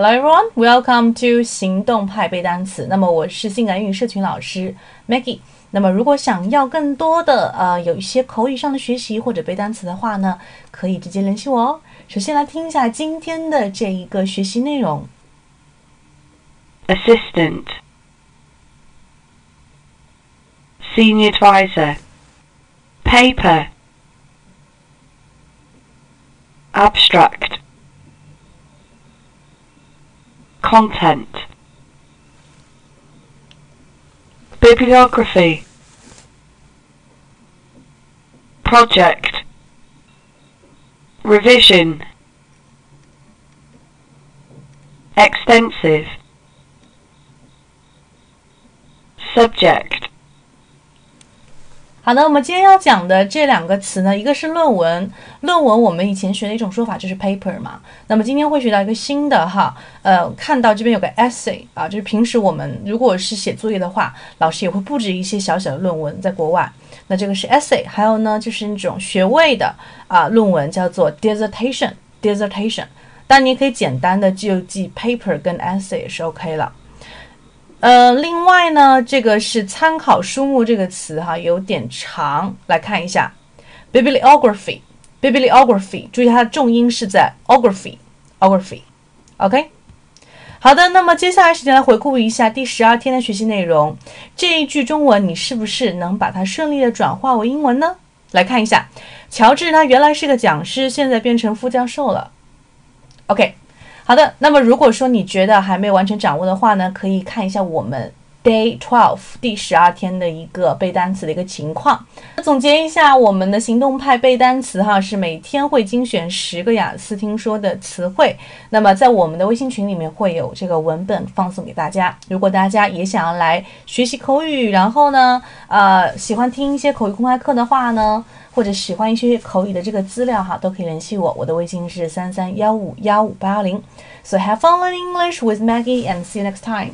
Hello everyone, welcome to 行动派背单词。那么我是性感英语社群老师 Maggie。那么如果想要更多的呃有一些口语上的学习或者背单词的话呢，可以直接联系我哦。首先来听一下今天的这一个学习内容。Assistant Senior Advisor Paper Abstract Content. Bibliography. Project. Revision. Extensive. Subject 好的，我们今天要讲的这两个词呢，一个是论文，论文我们以前学的一种说法就是 paper 嘛。那么今天会学到一个新的哈，呃，看到这边有个 essay 啊，就是平时我们如果是写作业的话，老师也会布置一些小小的论文，在国外，那这个是 essay，还有呢就是那种学位的啊论文叫做 dissertation，dissertation，但你可以简单的就记 paper 跟 essay 也是 OK 了。呃，另外呢，这个是参考书目这个词哈，有点长，来看一下，bibliography，bibliography，注意它的重音是在 ography，ography，OK。好的，那么接下来时间来回顾一下第十二天的学习内容。这一句中文你是不是能把它顺利的转化为英文呢？来看一下，乔治他原来是个讲师，现在变成副教授了，OK。好的，那么如果说你觉得还没有完全掌握的话呢，可以看一下我们 Day Twelve 第十二天的一个背单词的一个情况。那总结一下，我们的行动派背单词哈是每天会精选十个雅思听说的词汇。那么在我们的微信群里面会有这个文本放送给大家。如果大家也想要来学习口语，然后呢，呃，喜欢听一些口语公开课的话呢？或者喜欢一些口语的这个资料哈，都可以联系我。我的微信是三三幺五幺五八幺零。So have fun learning English with Maggie and see you next time.